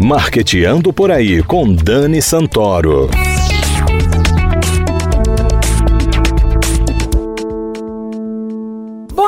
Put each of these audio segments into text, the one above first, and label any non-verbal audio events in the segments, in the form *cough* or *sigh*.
Marqueteando por aí com Dani Santoro.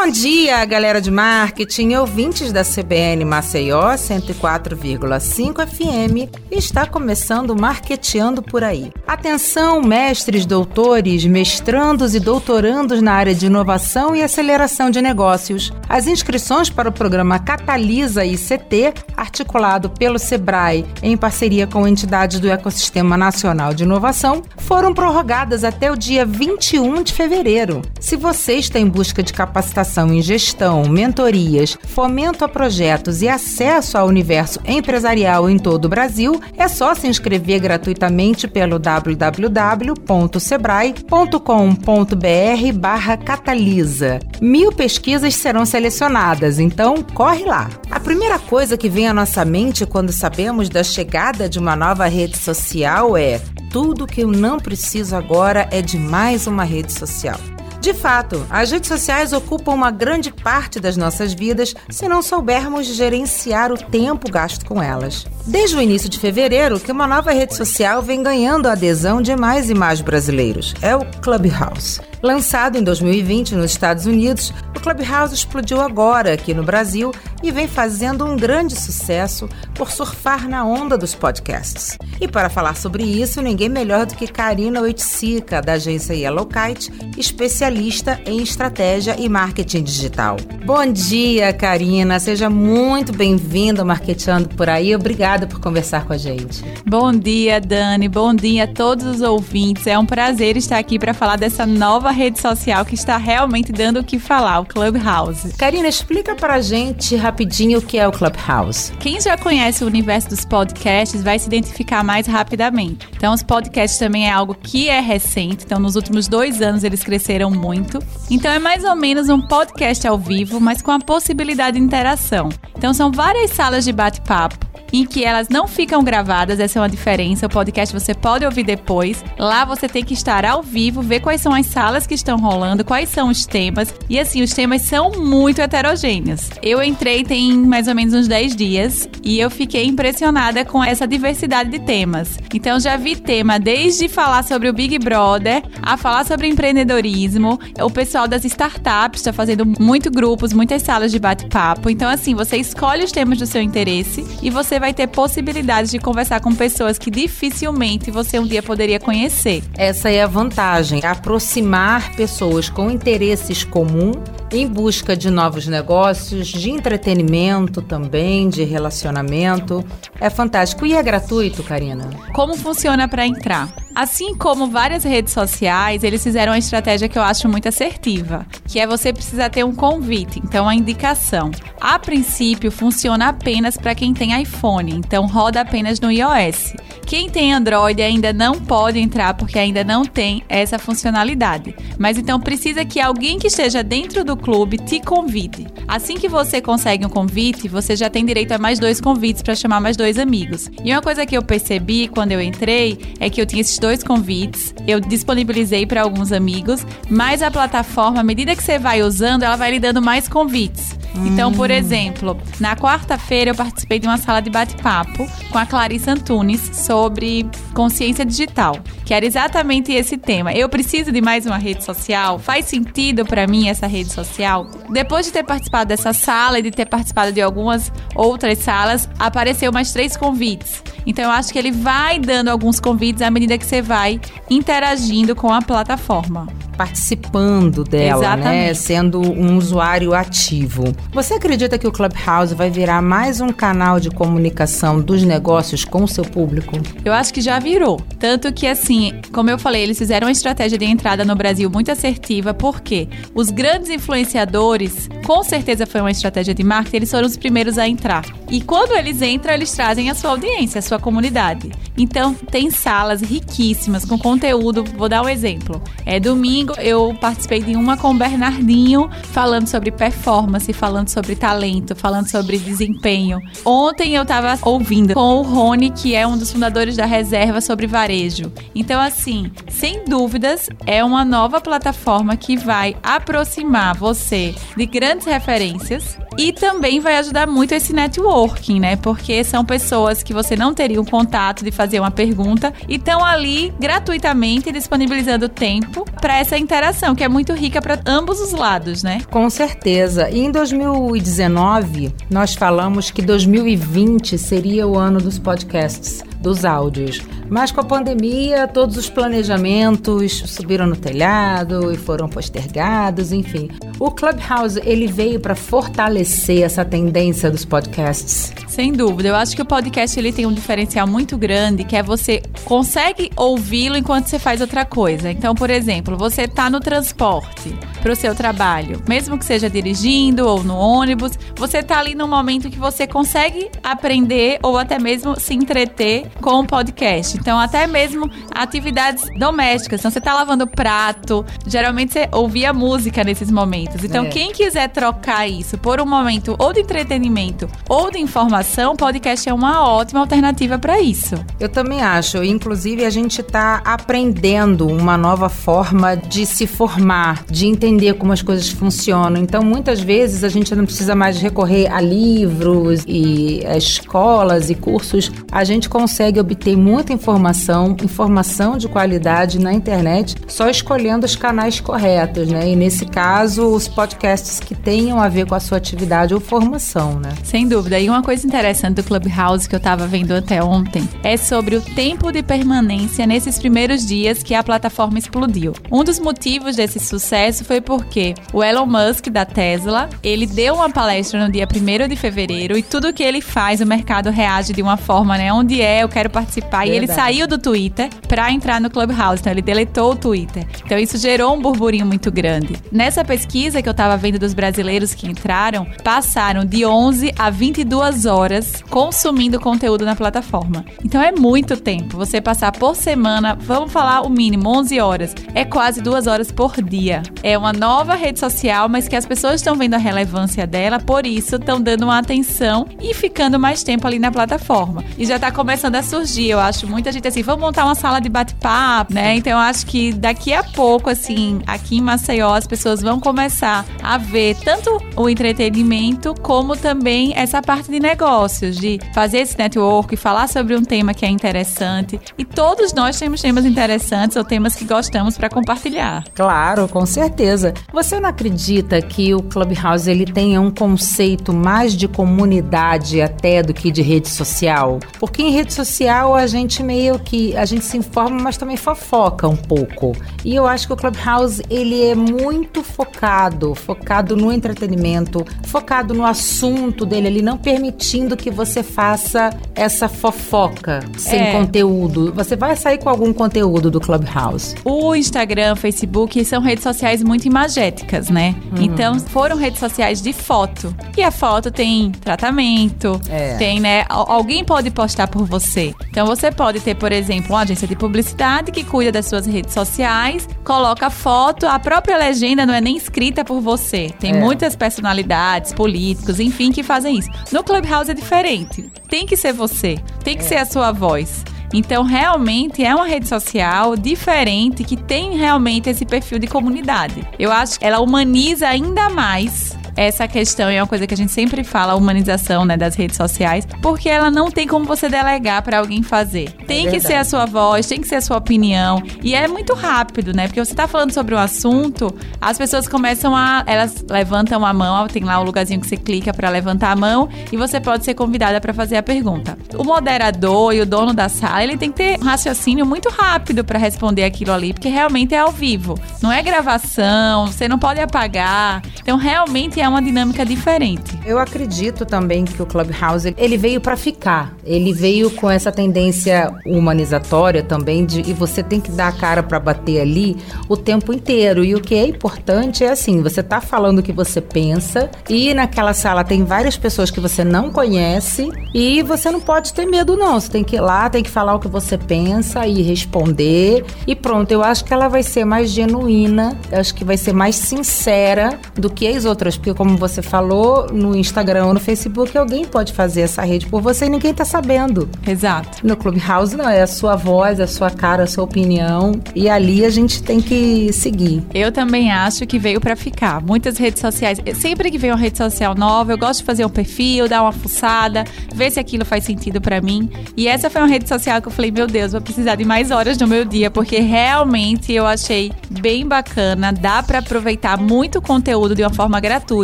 Bom dia, galera de marketing, ouvintes da CBN Maceió 104,5 FM. Está começando Marqueteando por aí. Atenção, mestres, doutores, mestrandos e doutorandos na área de inovação e aceleração de negócios. As inscrições para o programa Catalisa ICT, articulado pelo Sebrae em parceria com entidades do Ecossistema Nacional de Inovação, foram prorrogadas até o dia 21 de fevereiro. Se você está em busca de capacitação em gestão, mentorias, fomento a projetos e acesso ao universo empresarial em todo o Brasil, é só se inscrever gratuitamente pelo www.sebrae.com.br Catalisa. Mil pesquisas serão selecionadas, então corre lá. A primeira coisa que vem à nossa mente quando sabemos da chegada de uma nova rede social é tudo que eu não preciso agora é de mais uma rede social. De fato, as redes sociais ocupam uma grande parte das nossas vidas se não soubermos gerenciar o tempo gasto com elas. Desde o início de fevereiro, que uma nova rede social vem ganhando a adesão de mais e mais brasileiros. É o Clubhouse. Lançado em 2020 nos Estados Unidos, o Clubhouse explodiu agora aqui no Brasil e vem fazendo um grande sucesso por surfar na onda dos podcasts. E para falar sobre isso, ninguém melhor do que Karina Oiticica, da agência Yellowkite, especialista em estratégia e marketing digital. Bom dia, Karina. Seja muito bem-vinda ao por aí. Obrigada por conversar com a gente. Bom dia, Dani. Bom dia a todos os ouvintes. É um prazer estar aqui para falar dessa nova rede social que está realmente dando o que falar, o Clubhouse. Karina, explica para a gente rapidinho o que é o Clubhouse. Quem já conhece o universo dos podcasts vai se identificar mais rapidamente. Então, os podcasts também é algo que é recente. Então, nos últimos dois anos eles cresceram muito. Então, é mais ou menos um podcast ao vivo, mas com a possibilidade de interação. Então, são várias salas de bate-papo em que elas não ficam gravadas, essa é uma diferença. O podcast você pode ouvir depois. Lá você tem que estar ao vivo, ver quais são as salas que estão rolando, quais são os temas. E assim, os temas são muito heterogêneos. Eu entrei tem mais ou menos uns 10 dias e eu fiquei impressionada com essa diversidade de temas. Então já vi tema desde falar sobre o Big Brother a falar sobre empreendedorismo. O pessoal das startups está fazendo muito grupos, muitas salas de bate-papo. Então assim, você escolhe os temas do seu interesse e você vai ter possibilidade de conversar com pessoas que dificilmente você um dia poderia conhecer. Essa é a vantagem, aproximar pessoas com interesses comuns em busca de novos negócios, de entretenimento também, de relacionamento. É fantástico e é gratuito, Karina. Como funciona para entrar? Assim como várias redes sociais, eles fizeram uma estratégia que eu acho muito assertiva, que é você precisar ter um convite, então a indicação. A princípio funciona apenas para quem tem iPhone, então roda apenas no iOS. Quem tem Android ainda não pode entrar porque ainda não tem essa funcionalidade. Mas então precisa que alguém que esteja dentro do clube te convide. Assim que você consegue um convite, você já tem direito a mais dois convites para chamar mais dois amigos. E uma coisa que eu percebi quando eu entrei é que eu tinha esses dois convites, eu disponibilizei para alguns amigos, mas a plataforma, à medida que você vai usando, ela vai lhe dando mais convites. Então, por exemplo, na quarta-feira eu participei de uma sala de bate-papo com a Clarice Antunes sobre consciência digital, que era exatamente esse tema. Eu preciso de mais uma rede social? Faz sentido para mim essa rede social? Depois de ter participado dessa sala e de ter participado de algumas outras salas, apareceu mais três convites. Então eu acho que ele vai dando alguns convites à medida que você vai interagindo com a plataforma participando dela, né? Exatamente. né? Sendo um usuário ativo. Você acredita que o Clubhouse vai virar mais um canal de comunicação dos negócios com o seu público? Eu acho que já virou. Tanto que, assim, como eu falei, eles fizeram uma estratégia de entrada no Brasil muito assertiva, porque os grandes influenciadores, com certeza foi uma estratégia de marketing, eles foram os primeiros a entrar. E quando eles entram, eles trazem a sua audiência, a sua comunidade. Então, tem salas riquíssimas com conteúdo. Vou dar um exemplo. É domingo domingo eu participei de uma com o Bernardinho, falando sobre performance, falando sobre talento, falando sobre desempenho. Ontem eu tava ouvindo com o Rony, que é um dos fundadores da Reserva sobre varejo. Então, assim, sem dúvidas, é uma nova plataforma que vai aproximar você de grandes referências e também vai ajudar muito esse networking, né? Porque são pessoas que você não teria um contato de fazer uma pergunta e estão ali gratuitamente disponibilizando tempo para essa interação, que é muito rica para ambos os lados, né? Com certeza. E em 2019, nós falamos que 2020 seria o ano dos podcasts dos áudios. Mas com a pandemia, todos os planejamentos subiram no telhado e foram postergados, enfim. O Clubhouse, ele veio para fortalecer essa tendência dos podcasts. Sem dúvida. Eu acho que o podcast ele tem um diferencial muito grande, que é você consegue ouvi-lo enquanto você faz outra coisa. Então, por exemplo, você está no transporte para o seu trabalho, mesmo que seja dirigindo ou no ônibus, você está ali num momento que você consegue aprender ou até mesmo se entreter com o podcast. Então, até mesmo atividades domésticas. Então, você está lavando prato, geralmente você ouvia música nesses momentos. Então, é. quem quiser trocar isso por um momento ou de entretenimento ou de informação, podcast é uma ótima alternativa para isso. Eu também acho. Inclusive, a gente está aprendendo uma nova forma de se formar, de entender como as coisas funcionam. Então, muitas vezes a gente não precisa mais recorrer a livros e a escolas e cursos. A gente consegue obter muita informação, informação de qualidade na internet, só escolhendo os canais corretos, né? E nesse caso, os podcasts que tenham a ver com a sua atividade ou formação, né? Sem dúvida. E uma coisa interessante do Clubhouse que eu estava vendo até ontem é sobre o tempo de permanência nesses primeiros dias que a plataforma explodiu. Um dos motivos desse sucesso foi porque o Elon Musk da Tesla, ele deu uma palestra no dia 1 de fevereiro e tudo que ele faz, o mercado reage de uma forma, né? Onde é, eu quero participar. Verdade. E ele saiu do Twitter para entrar no Clubhouse, então ele deletou o Twitter. Então isso gerou um burburinho muito grande. Nessa pesquisa que eu tava vendo dos brasileiros que entraram, passaram de 11 a 22 horas consumindo conteúdo na plataforma. Então é muito tempo. Você passar por semana, vamos falar o mínimo, 11 horas. É quase duas horas por dia. É uma nova rede social, mas que as pessoas estão vendo a relevância dela, por isso estão dando uma atenção e ficando mais tempo ali na plataforma. E já tá começando a surgir, eu acho, muita gente assim, vamos montar uma sala de bate-papo, né? Então eu acho que daqui a pouco, assim, aqui em Maceió, as pessoas vão começar a ver tanto o entretenimento como também essa parte de negócios, de fazer esse network, falar sobre um tema que é interessante. E todos nós temos temas interessantes ou temas que gostamos para compartilhar. Claro, com certeza. Você não acredita que o Clubhouse ele tenha um conceito mais de comunidade até do que de rede social? Porque em rede social a gente meio que a gente se informa, mas também fofoca um pouco. E eu acho que o Clubhouse ele é muito focado, focado no entretenimento, focado no assunto dele, ele não permitindo que você faça essa fofoca sem é. conteúdo. Você vai sair com algum conteúdo do Clubhouse. O Instagram, Facebook são redes sociais muito imagéticas, né? Uhum. Então foram redes sociais de foto. E a foto tem tratamento, é. tem, né? Alguém pode postar por você. Então você pode ter, por exemplo, uma agência de publicidade que cuida das suas redes sociais, coloca foto, a própria legenda não é nem escrita por você. Tem é. muitas personalidades, políticos, enfim, que fazem isso. No Clubhouse é diferente. Tem que ser você, tem que é. ser a sua voz. Então, realmente é uma rede social diferente que tem realmente esse perfil de comunidade. Eu acho que ela humaniza ainda mais essa questão é uma coisa que a gente sempre fala, a humanização né, das redes sociais, porque ela não tem como você delegar para alguém fazer. Tem é que ser a sua voz, tem que ser a sua opinião. E é muito rápido, né? Porque você tá falando sobre um assunto, as pessoas começam a. Elas levantam a mão, tem lá o um lugarzinho que você clica para levantar a mão e você pode ser convidada para fazer a pergunta. O moderador e o dono da sala, ele tem que ter um raciocínio muito rápido para responder aquilo ali, porque realmente é ao vivo. Não é gravação, você não pode apagar. Então, realmente é uma dinâmica diferente. Eu acredito também que o Clubhouse ele veio para ficar. Ele veio com essa tendência humanizatória também de e você tem que dar a cara para bater ali o tempo inteiro. E o que é importante é assim, você tá falando o que você pensa e naquela sala tem várias pessoas que você não conhece e você não pode ter medo não. Você tem que ir lá, tem que falar o que você pensa e responder e pronto. Eu acho que ela vai ser mais genuína, acho que vai ser mais sincera do que as outras, porque como você falou, no Instagram ou no Facebook, alguém pode fazer essa rede por você e ninguém tá sabendo. Exato. No Clubhouse não, é a sua voz, a sua cara, a sua opinião e ali a gente tem que seguir. Eu também acho que veio para ficar. Muitas redes sociais, sempre que vem uma rede social nova, eu gosto de fazer um perfil, dar uma fuçada, ver se aquilo faz sentido para mim. E essa foi uma rede social que eu falei, meu Deus, vou precisar de mais horas no meu dia, porque realmente eu achei bem bacana, dá para aproveitar muito conteúdo de uma forma gratuita,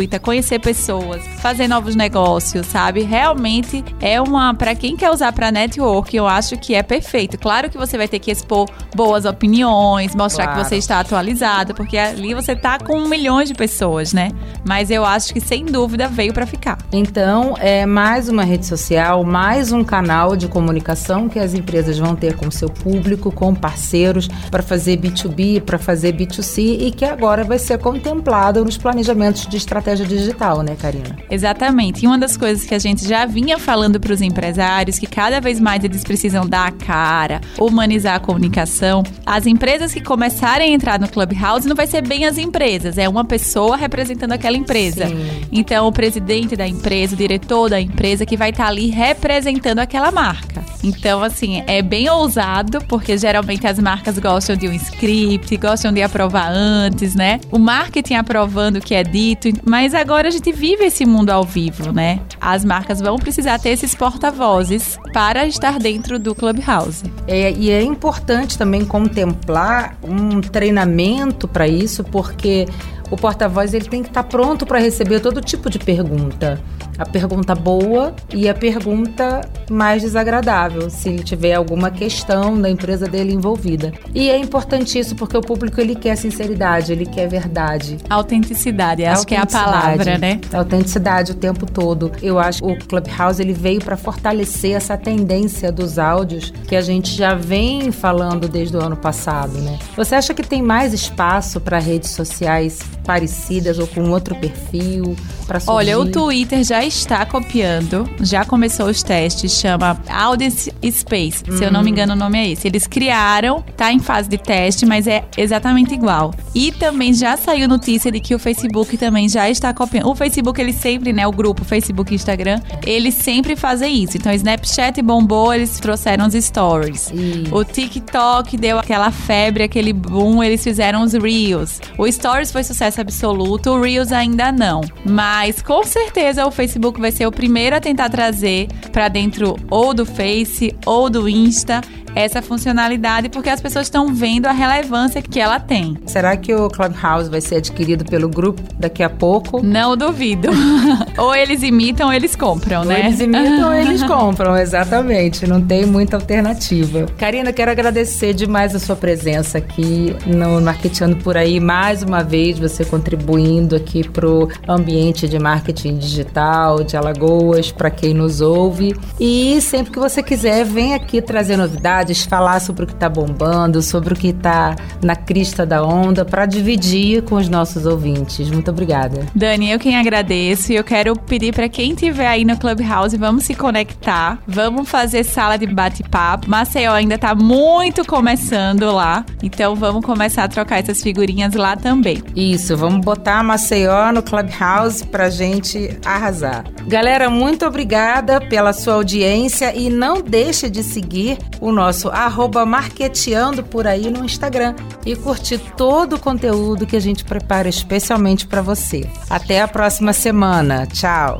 conhecer pessoas, fazer novos negócios, sabe? Realmente é uma para quem quer usar para network, eu acho que é perfeito. Claro que você vai ter que expor boas opiniões, mostrar claro. que você está atualizado, porque ali você tá com milhões de pessoas, né? Mas eu acho que sem dúvida veio para ficar. Então, é mais uma rede social, mais um canal de comunicação que as empresas vão ter com seu público, com parceiros para fazer B2B, para fazer B2C e que agora vai ser contemplado nos planejamentos de estratégia digital, né, Karina? Exatamente. E uma das coisas que a gente já vinha falando para os empresários, que cada vez mais eles precisam dar a cara, humanizar a comunicação. As empresas que começarem a entrar no Clubhouse não vai ser bem as empresas, é uma pessoa representando aquela empresa. Sim. Então, o presidente da empresa, o diretor da empresa que vai estar tá ali representando aquela marca. Então, assim, é bem ousado, porque geralmente as marcas gostam de um script, gostam de aprovar antes, né? O marketing aprovando o que é dito, mas agora a gente vive esse mundo ao vivo, né? As marcas vão precisar ter esses porta-vozes para estar dentro do Clubhouse. É, e é importante também contemplar um treinamento para isso, porque o porta-voz ele tem que estar tá pronto para receber todo tipo de pergunta. A pergunta boa e a pergunta mais desagradável, se ele tiver alguma questão da empresa dele envolvida. E é importante isso porque o público ele quer sinceridade, ele quer verdade. Autenticidade, acho que é a palavra, né? Autenticidade o tempo todo. Eu acho que o Clubhouse ele veio para fortalecer essa tendência dos áudios que a gente já vem falando desde o ano passado, né? Você acha que tem mais espaço para redes sociais parecidas ou com outro perfil para surgir? Olha, o Twitter já está copiando, já começou os testes, chama Audience Space. Se eu não me hum. engano, o nome é esse. Eles criaram, tá em fase de teste, mas é exatamente igual. E também já saiu notícia de que o Facebook também já está copiando. O Facebook, ele sempre, né, o grupo Facebook e Instagram, eles sempre fazem isso. Então, o Snapchat bombou, eles trouxeram os stories. Isso. O TikTok deu aquela febre, aquele boom, eles fizeram os Reels. O Stories foi sucesso absoluto, o Reels ainda não. Mas com certeza o Facebook vai ser o primeiro a tentar trazer para dentro ou do Face ou do Insta essa funcionalidade porque as pessoas estão vendo a relevância que ela tem. Será que o Clubhouse vai ser adquirido pelo grupo daqui a pouco? Não duvido. *laughs* ou eles imitam ou eles compram, ou né? Eles imitam ou eles *laughs* compram, exatamente. Não tem muita alternativa. Karina, quero agradecer demais a sua presença aqui no Marketeando por aí. Mais uma vez, você contribuindo aqui pro ambiente de marketing digital de Alagoas, para quem nos ouve. E sempre que você quiser, vem aqui trazer novidades novidades, falar sobre o que está bombando, sobre o que está na crista da onda, para dividir com os nossos ouvintes. Muito obrigada. Dani, eu quem agradeço e eu quero pedir para quem estiver aí no Clubhouse, vamos se conectar, vamos fazer sala de bate-papo. Maceió ainda está muito começando lá, então vamos começar a trocar essas figurinhas lá também. Isso, vamos botar Maceió no Clubhouse para gente arrasar. Galera, muito obrigada pela sua audiência e não deixe de seguir o nosso nosso arroba marqueteando por aí no Instagram e curtir todo o conteúdo que a gente prepara especialmente para você. Até a próxima semana. Tchau!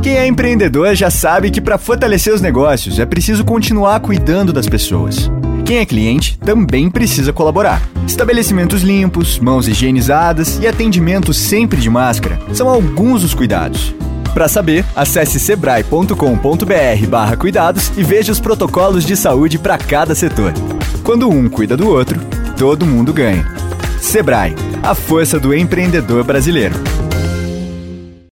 Quem é empreendedor já sabe que para fortalecer os negócios é preciso continuar cuidando das pessoas. Quem é cliente também precisa colaborar. Estabelecimentos limpos, mãos higienizadas e atendimento sempre de máscara são alguns dos cuidados. Para saber, acesse sebrae.com.br/cuidados e veja os protocolos de saúde para cada setor. Quando um cuida do outro, todo mundo ganha. Sebrae, a força do empreendedor brasileiro.